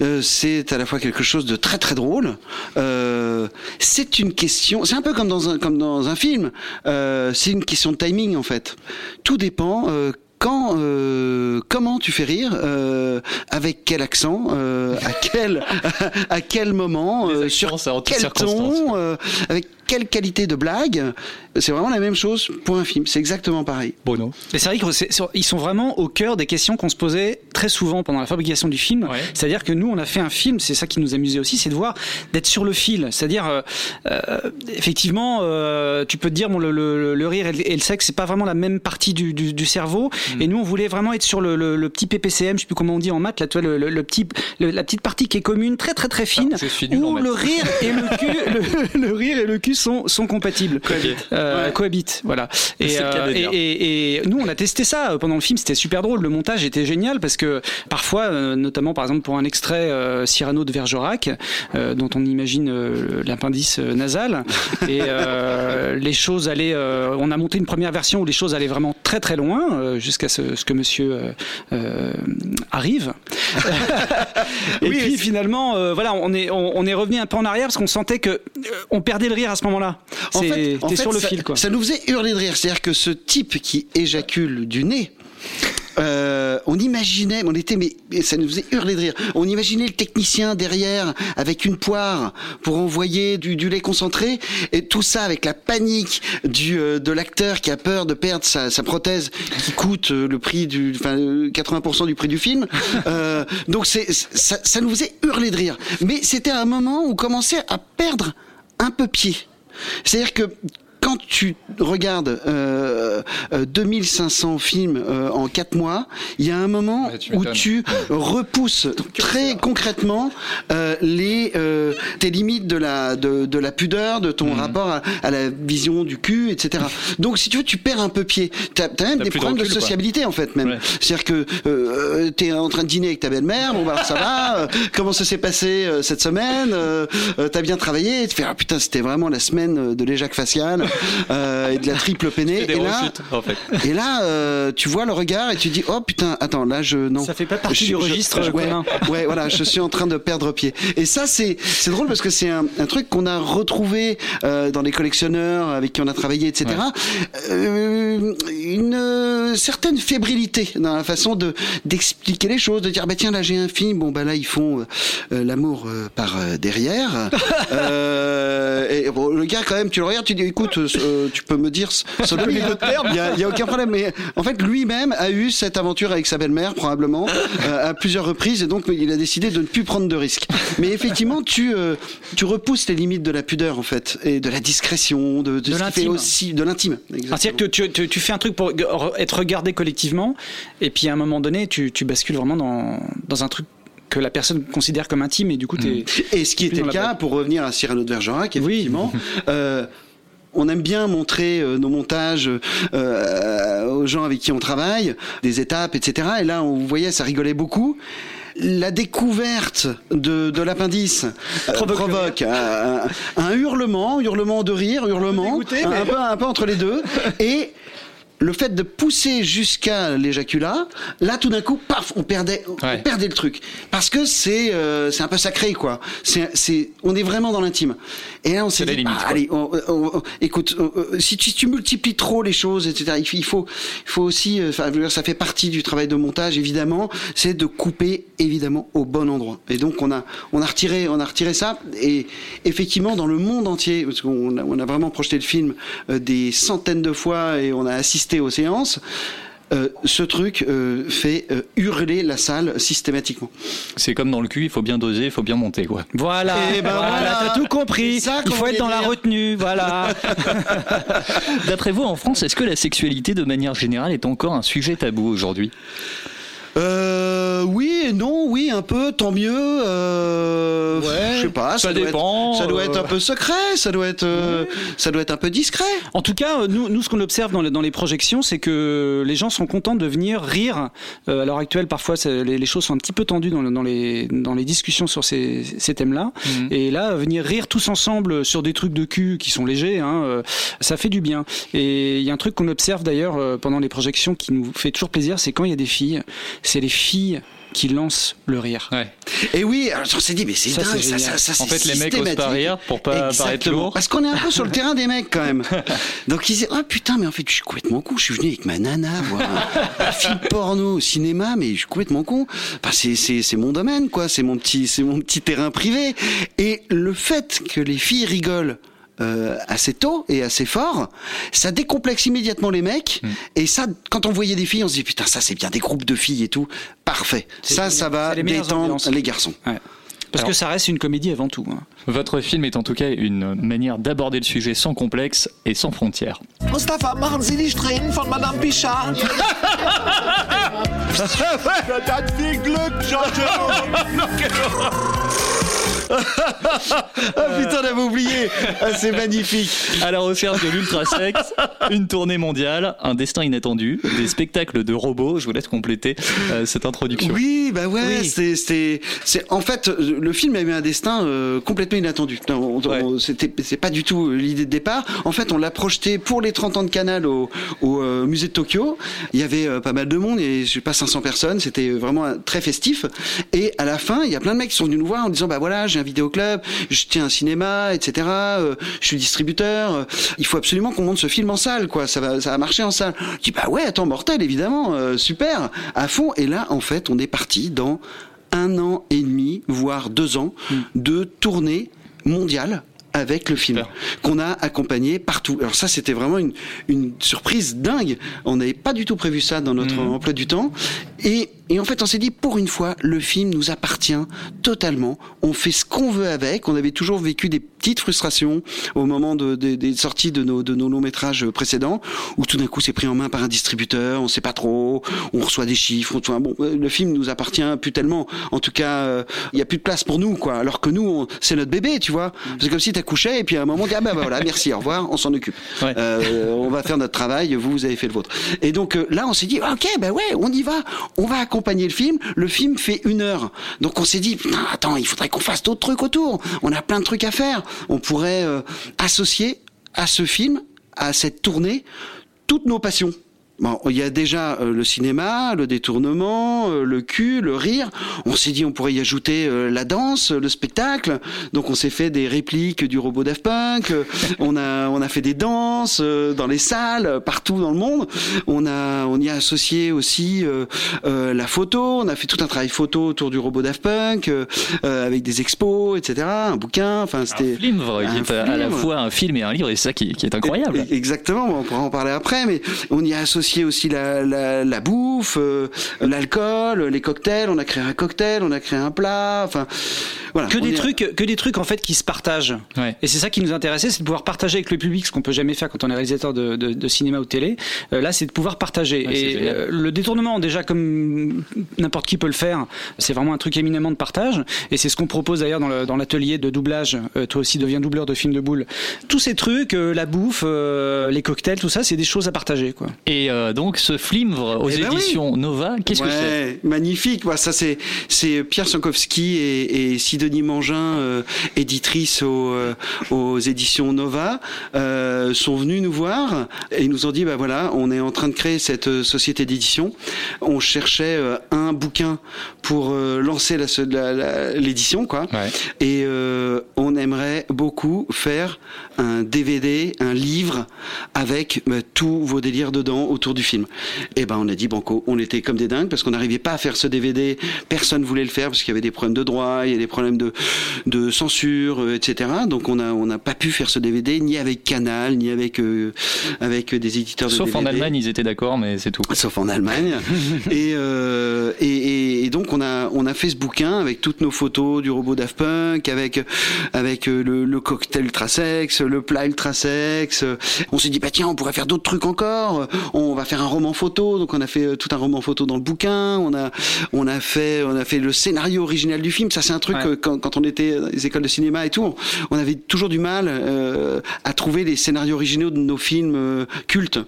Euh, c'est à la fois quelque chose de très très drôle. Euh, c'est une question. C'est un peu comme dans un comme dans un film. Euh, c'est une question de timing en fait. Tout dépend. euh, quand, euh, comment tu fais rire, euh, avec quel accent, euh, à quel, à quel moment, euh, sur quel ton, euh, avec quelle qualité de blague. C'est vraiment la même chose pour un film. C'est exactement pareil. Bono. Mais c'est vrai qu'ils sont vraiment au cœur des questions qu'on se posait très souvent pendant la fabrication du film. C'est-à-dire que nous, on a fait un film, c'est ça qui nous amusait aussi, c'est de voir, d'être sur le fil. C'est-à-dire, euh, euh, effectivement, euh, tu peux te dire, bon, le, le- le rire et le, et le sexe, c'est pas vraiment la même partie du, du- du cerveau. Mm. Et nous, on voulait vraiment être sur le, le- le petit PPCM, je sais plus comment on dit en maths, là, tu vois, le, le- le petit, le- la petite partie qui est commune, très très très fine, où le rire et le cul, le, le rire et le cul sont, sont compatibles. Euh, cohabitent, voilà. Et, cas de euh, et- et- et nous, on a testé ça euh, pendant le film, c'était super drôle. Le montage était génial parce que parfois, euh, notamment par exemple pour un extrait euh, Cyrano de Bergerac, euh, dont on imagine euh, l'appendice euh, nasal, et euh, les choses allaient. euh, on a monté une première version où les choses allaient vraiment très très loin, euh, jusqu'à ce, ce que Monsieur euh, euh, arrive. et puis finalement, euh, voilà, on est on, on est revenu un peu en arrière parce qu'on sentait que euh, on perdait le rire à ce moment-là. En C'est- fait, en t'es fait, sur le ça, fil, quoi. Ça nous faisait hurler de rire. C'est-à-dire que ce type qui éjacule du nez. euh, on imaginait, on était, mais ça nous faisait hurler de rire. On imaginait le technicien derrière avec une poire pour envoyer du, du lait concentré et tout ça avec la panique du euh, de l'acteur qui a peur de perdre sa, sa prothèse qui coûte euh, le prix du, enfin euh, 80% du prix du film. Donc c'est ça, ça nous faisait hurler de rire. Mais c'était un moment où on commençait à perdre un peu pied. C'est-à-dire que quand tu regardes euh, euh, 2500 films euh, en 4 mois, il y a un moment où tu repousses très concrètement euh, les euh, tes limites de la de, de la pudeur, de ton rapport à, à la vision du cul, etc. Donc si tu veux, tu perds un peu pied. T'as as même des de problèmes de, recul, quoi. sociabilité en fait même. C'est-à-dire que euh, t'es en train de dîner avec ta belle-mère, bon bah ça va. euh, comment ça s'est passé euh, cette semaine euh, euh, T'as bien travaillé Tu fais ah putain c'était vraiment la semaine euh, de l'éjac facial. euh, et de la triple peinée. Des Et là, rechutes, en fait. et là, euh, tu vois le regard et tu dis oh putain, attends, là je non. Ça fait pas partie Je- du je- registre je- ouais, voilà, je suis en train de perdre pied. Et ça, c'est c'est drôle parce que c'est un, un truc qu'on a retrouvé euh, dans les collectionneurs avec qui on a travaillé, etc. Euh, une certaine fébrilité dans la façon de d'expliquer les choses, de dire bah tiens là j'ai un film, bon bah là ils font l'amour euh, par euh, derrière. Euh, et bon, le gars quand même, tu le regardes, tu dis écoute, euh, tu peux me dire hein. il y a, il y a aucun problème. Mais en fait lui-même a eu cette aventure avec sa belle-mère probablement euh, à plusieurs reprises et donc il a décidé de ne plus prendre de risques. Mais effectivement, tu euh, tu repousses les limites de la pudeur en fait et de la discrétion, de, de, fait l'intime. aussi de l'intime. Ah, C'est-à-dire que tu, tu- tu fais un truc pour être regardé collectivement, et puis à un moment donné, tu, tu bascules vraiment dans, dans un truc que la personne considère comme intime, et du coup, t'es. Et ce qui était le cas, pour revenir à Cyrano de Bergerac, effectivement, euh, on aime bien montrer euh, nos montages euh, aux gens avec qui on travaille, des étapes, etc. Et là, on vous voyait, ça rigolait beaucoup. La découverte de, de l'appendice euh, provoque, un, un hurlement, hurlement de rire, hurlement, un, un peu, un peu entre les deux, et le fait de pousser jusqu'à l'éjaculat, là tout d'un coup, paf, on perdait, on perdait le truc, parce que c'est euh, c'est un peu sacré quoi. C'est c'est on est vraiment dans l'intime. Et là on s'est dit, bah, allez, on- on- on- écoute, euh, si tu, si tu multiplies trop les choses, etc. Il faut il faut, aussi, euh, ça fait partie du travail de montage évidemment, c'est de couper évidemment au bon endroit. Et donc on a on a retiré on a retiré ça et effectivement dans le monde entier, parce qu'on a, on a vraiment projeté le film euh, des centaines de fois et on a assisté aux séances. euh, ce truc euh, fait euh, hurler la salle systématiquement. C'est comme dans le cul, il faut bien doser, il faut bien monter, quoi. Voilà, Eh ben voilà, voilà. t'as tout compris. Ça Il faut être dans la retenue, voilà. D'après vous, en France, est-ce que la sexualité, de manière générale, est encore un sujet tabou aujourd'hui? Euh, oui et non, oui un peu, tant mieux. Euh, je sais pas, ça doit dépend, Être, ça doit euh. être un peu secret, ça doit être, euh, ça doit être un peu discret. En tout cas, euh, nous, nous ce qu'on observe dans les, dans les projections, c'est que les gens sont contents de venir rire. Euh, à l'heure actuelle, parfois, les, les choses sont un petit peu tendues dans, le- dans, les, dans les discussions sur ces, ces thèmes-là. Mhm. Et là, venir rire tous ensemble sur des trucs de cul qui sont légers, hein, euh, ça fait du bien. Et il y a un truc qu'on observe d'ailleurs euh, pendant les projections qui nous fait toujours plaisir, c'est quand il y a des filles, c'est les filles qui lancent le rire. Et oui, alors on s'est dit mais c'est Ça, dingue, ça, ça, ça, En fait, les mecs osent pas rire pour pas paraître Exactement. lourd. Parce qu'on est un peu sur le terrain des mecs quand même. Donc ils disaient oh putain mais en fait je suis complètement con, je suis venu avec ma nana voir un, un film porno au cinéma mais je suis complètement con. Enfin, c'est c'est c'est mon domaine quoi, c'est mon petit c'est mon petit terrain privé. Et le fait que les filles rigolent euh, assez tôt et assez fort, ça décomplexe immédiatement les mecs. Hmm. Et ça, quand on voyait des filles, on se dit putain, ça c'est bien des groupes de filles et tout. Parfait. Ça, ça va les détendre ambiances. les garçons. Ouais. Parce Alors- que ça reste une comédie avant tout. hein. Votre film est en tout cas une manière d'aborder le sujet sans complexe et sans frontières. Mustafa, machen Sie die Strähnen von Madame Pichard. Das hat viel Glück, ah putain, on avait oublié. Ah, c'est magnifique. À la recherche de l'ultrasex, une tournée mondiale, un destin inattendu, des spectacles de robots. Je vous laisse compléter euh, cette introduction. Oui, bah ouais, Oui. c'est, c'est, c'est, en fait, le film a eu un destin euh, complètement inattendu. On- c'était, c'est pas du tout euh, l'idée de départ. En fait, on l'a projeté pour les 30 ans de Canal au, au euh, musée de Tokyo. Il y avait pas mal de monde, et je sais pas 500 personnes. C'était vraiment très festif. Et à la fin, il y a plein de mecs qui sont venus nous voir en disant, bah voilà, j'ai un vidéoclub, je tiens un cinéma, etc. euh, je suis distributeur. euh, il faut absolument qu'on monte ce film en salle, quoi. Ça va, ça va marcher en salle. Je dis, bah ouais, attends, mortel, évidemment, euh, super, à fond. Et là, en fait, on est parti dans un an et demi, voire deux ans, de tournée mondiale avec le film qu'on a accompagné partout. Alors ça, c'était vraiment une, une surprise dingue. On n'avait pas du tout prévu ça dans notre emploi du temps. Et, et en fait, on s'est dit, pour une fois, le film nous appartient totalement. On fait ce qu'on veut avec. On avait toujours vécu des petites frustrations au moment de, de- des sorties de nos, de nos longs métrages précédents, où tout d'un coup, c'est pris en main par un distributeur. On sait pas trop. On reçoit des chiffres. on- bon, euh, le film nous appartient plus tellement. En tout cas, euh, il y a plus de place pour nous, quoi. Alors que nous, c'est notre bébé, tu vois. C'est comme si t'accouchais et puis à un moment, on dit, ah bah voilà, merci, au revoir, on s'en occupe. Euh, on va faire notre travail, vous, vous avez fait le vôtre. Et donc euh, là, on s'est dit, ok, bah ouais, on y va. On va accompagner le film. Le film fait une heure. Donc on s'est dit, attends, il faudrait qu'on fasse d'autres trucs autour. On a plein de trucs à faire. On pourrait euh, associer à ce film à cette tournée toutes nos passions. Bon, il y a déjà euh, le cinéma, le détournement, euh, le cul, le rire. On s'est dit on pourrait y ajouter euh, la danse, le spectacle. Donc on s'est fait des répliques du robot Daft Punk. Euh, on a on a fait des danses euh, dans les salles partout dans le monde. On a on y a associé aussi euh, euh, la photo. On a fait tout un travail photo autour du robot Daft Punk euh, euh, avec des expos, etc. Un bouquin. Enfin c'était Un qui un à la film. fois un film et un livre, et c'est ça qui, qui est incroyable. E- Exactement, on pourra en parler après, mais on y a associé aussi la, la, la bouffe, euh, l'alcool, les cocktails. On a créé un cocktail, on a créé un plat. Enfin, voilà. que des trucs que des trucs en fait qui se partagent. Et c'est ça qui nous intéressait c'est de pouvoir partager avec le public ce qu'on peut jamais faire quand on est réalisateur de, de, de cinéma ou de télé. Euh, là c'est de pouvoir partager. Ouais, et euh, le détournement déjà comme n'importe qui peut le faire c'est vraiment un truc éminemment de partage. Et c'est ce qu'on propose d'ailleurs dans l'atelier de doublage. Euh, toi aussi deviens doubleur de films de boules. Tous ces trucs euh, la bouffe euh, les cocktails tout ça c'est des choses à partager quoi. Et euh, donc ce flimvre aux Eh ben oui. éditions Nova, qu'est-ce que c'est? Ouais, magnifique. Bah, ça c'est c'est Pierre Sankowski et, et Sidonie Mangin, euh, éditrice aux, euh, aux éditions Nova, euh, sont venus nous voir et nous ont dit bah voilà, on est en train de créer cette société d'édition. On cherchait un bouquin pour lancer la- la- l'édition. Et on aimerait beaucoup faire un DVD, un livre avec bah, tous vos délires dedans autour du film. Et ben on a dit banco, on était comme des dingues parce qu'on n'arrivait pas à faire ce DVD, personne voulait le faire parce qu'il y avait des problèmes de droit, il y a des problèmes de, de censure, euh, etc. Donc on a on n'a pas pu faire ce DVD ni avec Canal ni avec euh, avec des éditeurs de Sauf en. Allemagne, ils étaient d'accord, mais c'est tout. Sauf en Allemagne. et, euh, et, et, et donc on a on a fait ce bouquin avec toutes nos photos du robot Daft Punk, avec avec le, le cocktail ultra sexe, le plat ultra sexe. On s'est dit bah tiens on pourrait faire d'autres trucs encore. On va faire un roman photo. Donc on a fait euh, tout un roman photo dans le bouquin. On a on a fait on a fait le scénario original du film. Ça c'est un truc Ouais. euh, quand, quand on était dans les écoles de cinéma et tout, on, on avait toujours du mal euh, à trouver les scénarios originaux de nos films euh, cultes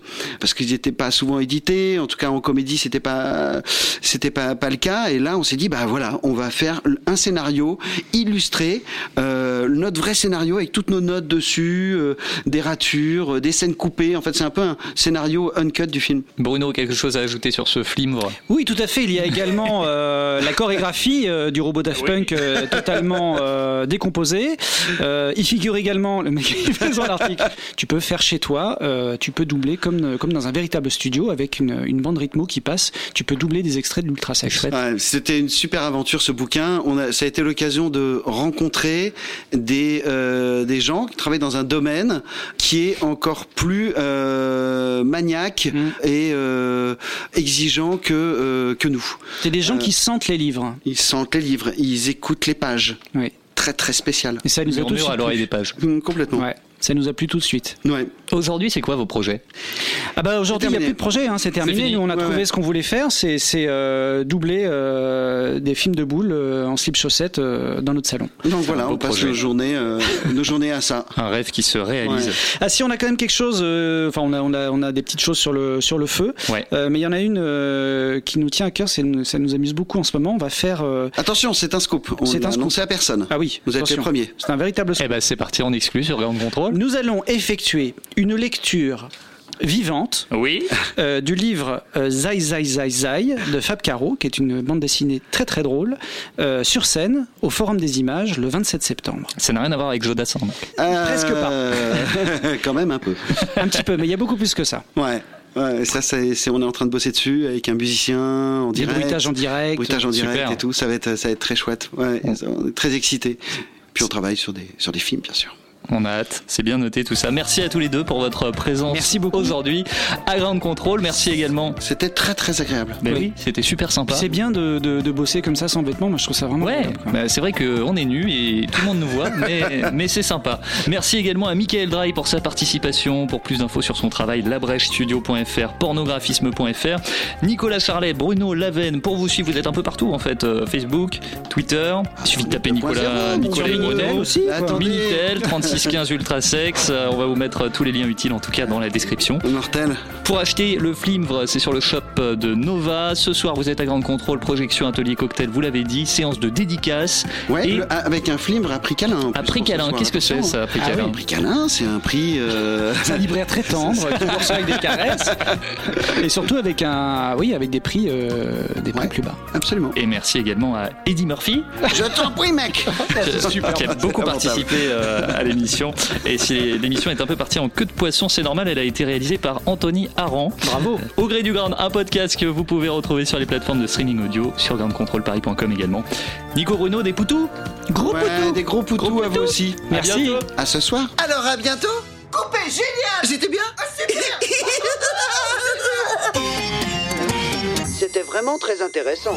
parce qu'ils n'étaient pas souvent édités. En tout cas, en comédie, c'était pas c'était pas pas le cas. Et là, on s'est dit bah voilà, on va faire un scénario illustré, euh, notre vrai scénario avec toutes nos notes dessus, des ratures, des scènes coupées. En fait, c'est un peu un scénario uncut du film. Bruno, quelque chose à ajouter sur ce flimvre Oui, tout à fait. Il y a également euh, la chorégraphie euh, du robot Daft Punk euh, totalement euh, décomposée. Euh, il figure également, le mec qui fait son article, tu peux faire chez toi, euh, tu peux doubler comme, comme dans un véritable studio avec une, une bande rythmo qui passe, tu peux doubler des extraits de l'ultra sex. Ouais, C'était une super aventure ce bouquin. On a, ça a été l'occasion de rencontrer des euh, des gens qui travaillent dans un domaine qui est encore plus euh, maniaque et euh, exigeant que euh, que nous. C'est des gens qui sentent les livres. Ils sentent les livres, ils écoutent les pages. Oui. Très très spécial. Et ça nous a de suite plu. des pages. Complètement. Ouais. Ça nous a plu tout de suite. Ouais. Aujourd'hui, c'est quoi vos projets? Ah bah aujourd'hui il n'y a plus de projet, hein, c'est terminé. Nous on a Ouais, trouvé ouais. ce qu'on voulait faire, c'est c'est, euh, doubler euh, des films de boules euh, en slip chaussettes euh, dans notre salon. Donc voilà, on passe nos journées, euh, nos journées à ça. Un rêve qui se réalise. Ouais. Ah si on a quand même quelque chose, euh, enfin on a on a on a des petites choses sur le sur le feu, Ouais. Euh, mais il y en a une euh, qui nous tient à cœur, ça nous amuse beaucoup en ce moment. On va faire. euh, Attention, c'est un scoop. On C'est un scoop. à personne. Ah oui, Vous êtes les premiers. C'est un véritable. Eh ben, c'est parti en exclu sur Grand Contrôle. Nous allons effectuer une lecture vivante Oui. euh, du livre euh, Zai Zai Zai Zai de Fab Caro, qui est une bande dessinée très très drôle, euh, sur scène au Forum des Images le 27 septembre. Ça n'a rien à voir avec Jodassin. donc. Presque pas. Quand même un peu. Un petit peu, mais il y a beaucoup plus que ça. Ouais. Ouais, ça, c'est, on est en train de bosser dessus avec un musicien en Des direct. bruitages en direct. Bruitage en direct Super. et tout. Ça va être, ça va être très chouette. Ouais, on est très excités. Puis on travaille sur des, sur des films, bien sûr. On a hâte, c'est bien noté tout ça. Merci à tous les deux pour votre présence Merci beaucoup. aujourd'hui à Grand Contrôle. Merci également. C'était très très agréable. Ben oui, c'était super sympa. C'est bien de, de, de bosser comme ça sans vêtements, moi je trouve ça vraiment Ouais, bah, c'est vrai qu'on est nus et tout le monde nous voit, mais, mais c'est sympa. Merci également à Michael Dry pour sa participation. Pour plus d'infos sur son travail, labrèchestudio.fr, pornographisme.fr. Nicolas Charlet, Bruno Lavenne, pour vous suivre, vous êtes un peu partout en fait. Euh, Facebook, Twitter, il suffit de taper Nicolas, Nicolas sur Bruno, aussi. Attendez. Minitel, 36 615 Ultra Sex. Euh, On va vous mettre tous les liens utiles en tout cas dans la description. Mortel. Pour acheter le flimvre, c'est sur le shop de Nova. Ce soir, vous êtes à Grande Contrôle, projection, atelier, cocktail, vous l'avez dit, séance de dédicace. Ouais, Et le- avec un flimvre à prix câlin. à prix câlin, qu'est-ce que c'est ça, prix Ah câlin oui, prix câlin, c'est un prix. euh, C'est un libraire très tendre qui vous reçoit avec des caresses et surtout avec un, oui, avec des prix, euh, des prix plus bas. Absolument. Et merci également à Eddie Murphy. Je t'en prie, mec Super, qui a beaucoup participé euh, à l'émission. Et si l'émission est un peu partie en queue de poisson, c'est normal, elle a été réalisée par Anthony Aran. Bravo. Au gré du Grand, un podcast que vous pouvez retrouver sur les plateformes de streaming audio, sur grandcontrolparis.com également. Nico Bruno, des poutous? Gros ouais, Des gros poutous à vous aussi. Merci. À ce soir. Alors à bientôt Coupé, génial C'était bien C'était vraiment très intéressant.